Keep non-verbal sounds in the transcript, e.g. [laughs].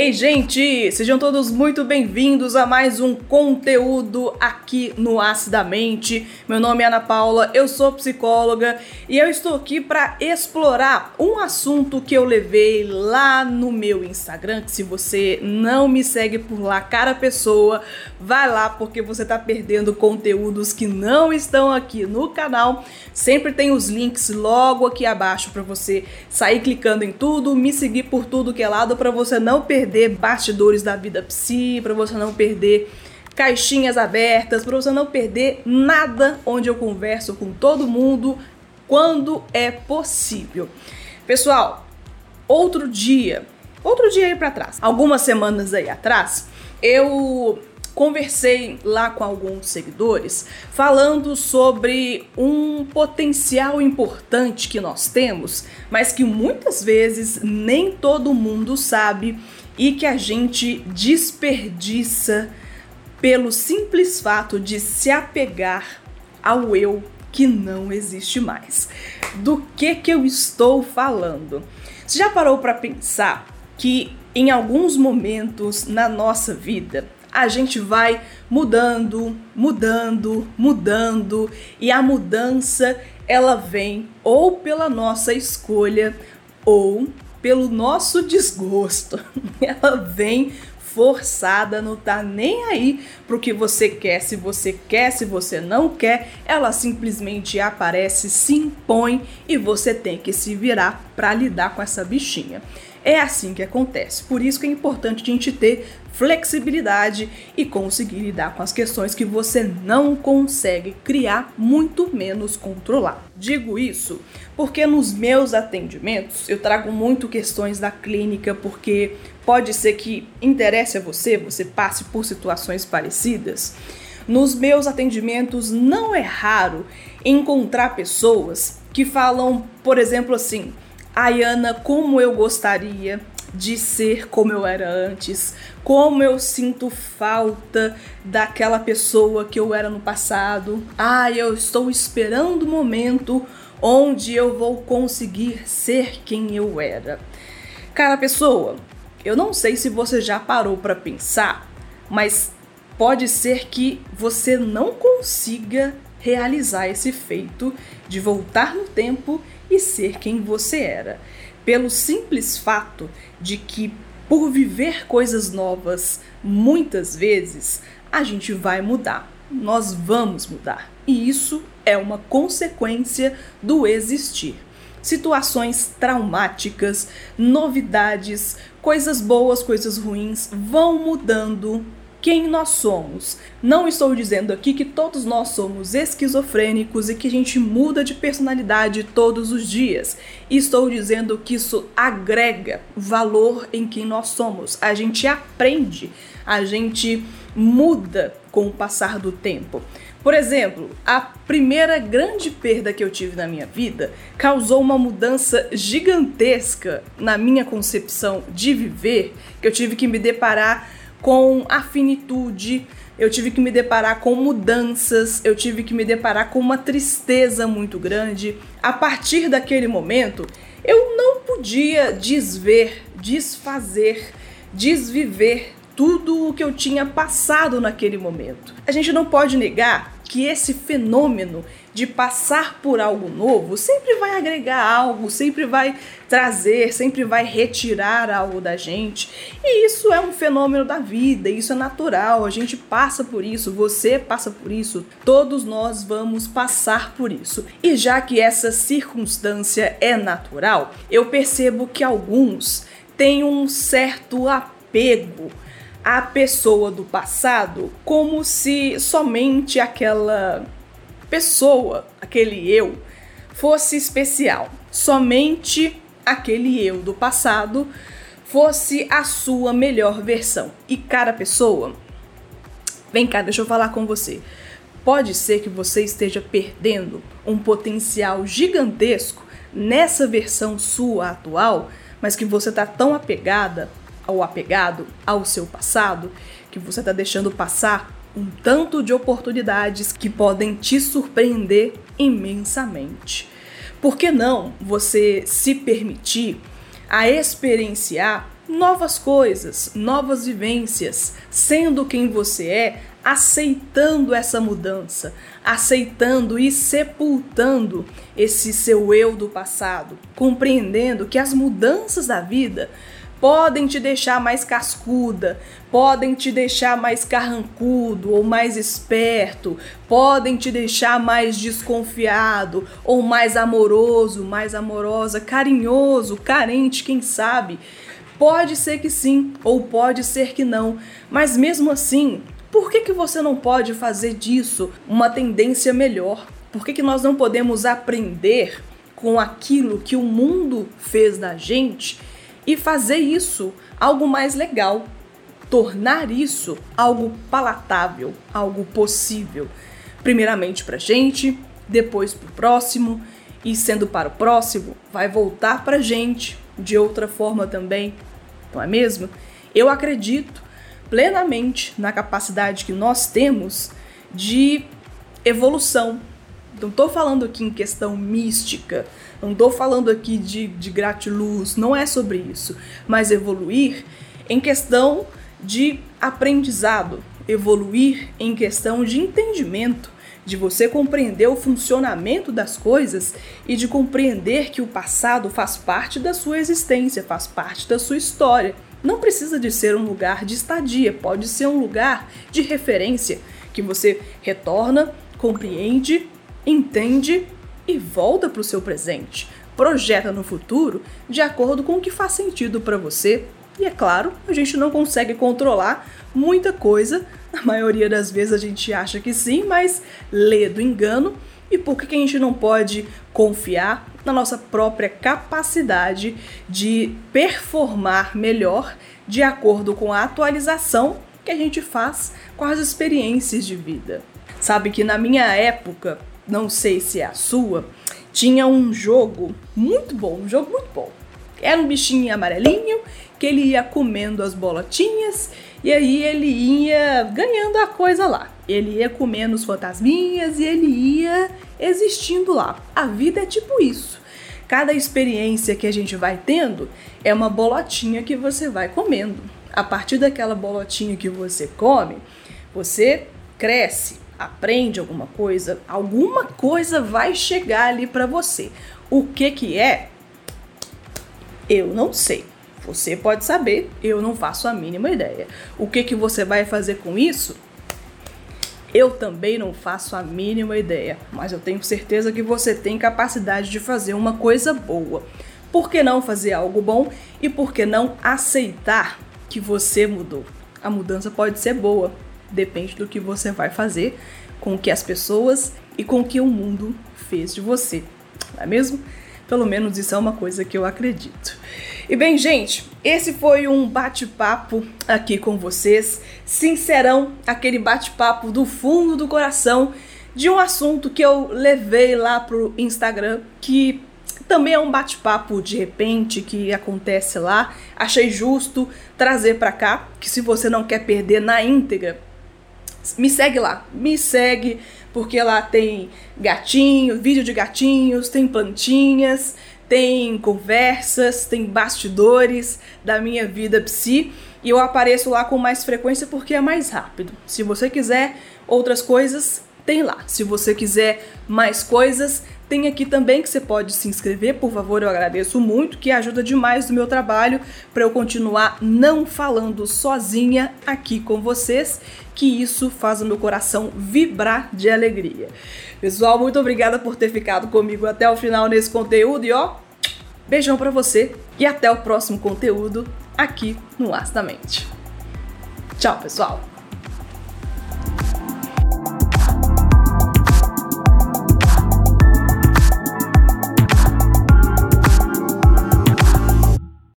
Ei, gente! Sejam todos muito bem-vindos a mais um conteúdo aqui no Acidamente. Meu nome é Ana Paula, eu sou psicóloga e eu estou aqui para explorar um assunto que eu levei lá no meu Instagram. Que se você não me segue por lá, cara pessoa, vai lá porque você está perdendo conteúdos que não estão aqui no canal. Sempre tem os links logo aqui abaixo para você sair clicando em tudo, me seguir por tudo que é lado para você não perder perder bastidores da vida psi, para você não perder caixinhas abertas, para você não perder nada onde eu converso com todo mundo quando é possível. Pessoal, outro dia, outro dia aí para trás, algumas semanas aí atrás, eu conversei lá com alguns seguidores falando sobre um potencial importante que nós temos, mas que muitas vezes nem todo mundo sabe e que a gente desperdiça pelo simples fato de se apegar ao eu que não existe mais. Do que que eu estou falando? Você já parou para pensar que em alguns momentos na nossa vida a gente vai mudando, mudando, mudando e a mudança ela vem ou pela nossa escolha ou pelo nosso desgosto. [laughs] Ela vem forçada, não tá nem aí pro que você quer, se você quer, se você não quer, ela simplesmente aparece, se impõe e você tem que se virar para lidar com essa bichinha. É assim que acontece. Por isso que é importante a gente ter flexibilidade e conseguir lidar com as questões que você não consegue criar, muito menos controlar. Digo isso porque nos meus atendimentos eu trago muito questões da clínica, porque pode ser que interesse a você, você passe por situações parecidas. Nos meus atendimentos não é raro encontrar pessoas que falam, por exemplo, assim: Ayana, como eu gostaria de ser como eu era antes, como eu sinto falta daquela pessoa que eu era no passado. Ah, eu estou esperando o momento onde eu vou conseguir ser quem eu era. Cara, pessoa, eu não sei se você já parou para pensar, mas pode ser que você não consiga realizar esse feito de voltar no tempo e ser quem você era pelo simples fato de que, por viver coisas novas, muitas vezes a gente vai mudar. Nós vamos mudar. E isso é uma consequência do existir. Situações traumáticas, novidades, coisas boas, coisas ruins vão mudando quem nós somos. Não estou dizendo aqui que todos nós somos esquizofrênicos e que a gente muda de personalidade todos os dias. Estou dizendo que isso agrega valor em quem nós somos. A gente aprende, a gente muda com o passar do tempo. Por exemplo, a primeira grande perda que eu tive na minha vida causou uma mudança gigantesca na minha concepção de viver, que eu tive que me deparar com a finitude, eu tive que me deparar com mudanças, eu tive que me deparar com uma tristeza muito grande. A partir daquele momento, eu não podia desver, desfazer, desviver tudo o que eu tinha passado naquele momento. A gente não pode negar que esse fenômeno de passar por algo novo sempre vai agregar algo, sempre vai trazer, sempre vai retirar algo da gente. E isso é um fenômeno da vida, isso é natural, a gente passa por isso, você passa por isso, todos nós vamos passar por isso. E já que essa circunstância é natural, eu percebo que alguns têm um certo apego a pessoa do passado como se somente aquela pessoa, aquele eu, fosse especial. Somente aquele eu do passado fosse a sua melhor versão. E cada pessoa, vem cá, deixa eu falar com você. Pode ser que você esteja perdendo um potencial gigantesco nessa versão sua atual, mas que você está tão apegada ou apegado ao seu passado que você está deixando passar um tanto de oportunidades que podem te surpreender imensamente. Por que não você se permitir a experienciar novas coisas, novas vivências, sendo quem você é, aceitando essa mudança, aceitando e sepultando esse seu eu do passado, compreendendo que as mudanças da vida podem te deixar mais cascuda, podem te deixar mais carrancudo ou mais esperto, podem te deixar mais desconfiado ou mais amoroso, mais amorosa, carinhoso, carente, quem sabe. Pode ser que sim, ou pode ser que não, mas mesmo assim, por que, que você não pode fazer disso uma tendência melhor? Por que, que nós não podemos aprender com aquilo que o mundo fez da gente e fazer isso algo mais legal? Tornar isso algo palatável, algo possível. Primeiramente para gente, depois para o próximo, e sendo para o próximo, vai voltar para gente de outra forma também não é mesmo? Eu acredito plenamente na capacidade que nós temos de evolução. Não estou falando aqui em questão mística, não estou falando aqui de, de gratiluz, não é sobre isso, mas evoluir em questão de aprendizado, evoluir em questão de entendimento, de você compreender o funcionamento das coisas e de compreender que o passado faz parte da sua existência, faz parte da sua história. Não precisa de ser um lugar de estadia, pode ser um lugar de referência que você retorna, compreende, entende e volta para o seu presente. Projeta no futuro de acordo com o que faz sentido para você. E é claro, a gente não consegue controlar muita coisa na maioria das vezes a gente acha que sim, mas lê do engano. E por que a gente não pode confiar na nossa própria capacidade de performar melhor de acordo com a atualização que a gente faz com as experiências de vida? Sabe que na minha época, não sei se é a sua, tinha um jogo muito bom, um jogo muito bom. Era um bichinho amarelinho que ele ia comendo as bolotinhas e aí ele ia ganhando a coisa lá. Ele ia comendo os fantasminhas e ele ia existindo lá. A vida é tipo isso. Cada experiência que a gente vai tendo é uma bolotinha que você vai comendo. A partir daquela bolotinha que você come, você cresce, aprende alguma coisa, alguma coisa vai chegar ali para você. O que que é? Eu não sei. Você pode saber, eu não faço a mínima ideia. O que, que você vai fazer com isso? Eu também não faço a mínima ideia, mas eu tenho certeza que você tem capacidade de fazer uma coisa boa. Por que não fazer algo bom e por que não aceitar que você mudou? A mudança pode ser boa, depende do que você vai fazer com o que as pessoas e com o que o mundo fez de você, não é mesmo? Pelo menos isso é uma coisa que eu acredito. E bem, gente, esse foi um bate-papo aqui com vocês, sincerão, aquele bate-papo do fundo do coração de um assunto que eu levei lá pro Instagram, que também é um bate-papo de repente que acontece lá. Achei justo trazer para cá, que se você não quer perder na íntegra, me segue lá, me segue, porque lá tem gatinho, vídeo de gatinhos, tem plantinhas, tem conversas, tem bastidores da minha vida psi e eu apareço lá com mais frequência porque é mais rápido. Se você quiser outras coisas, tem lá. Se você quiser mais coisas, tem aqui também que você pode se inscrever, por favor, eu agradeço muito, que ajuda demais no meu trabalho para eu continuar não falando sozinha aqui com vocês, que isso faz o meu coração vibrar de alegria. Pessoal, muito obrigada por ter ficado comigo até o final nesse conteúdo e ó, beijão para você e até o próximo conteúdo aqui no Astamente. Tchau, pessoal.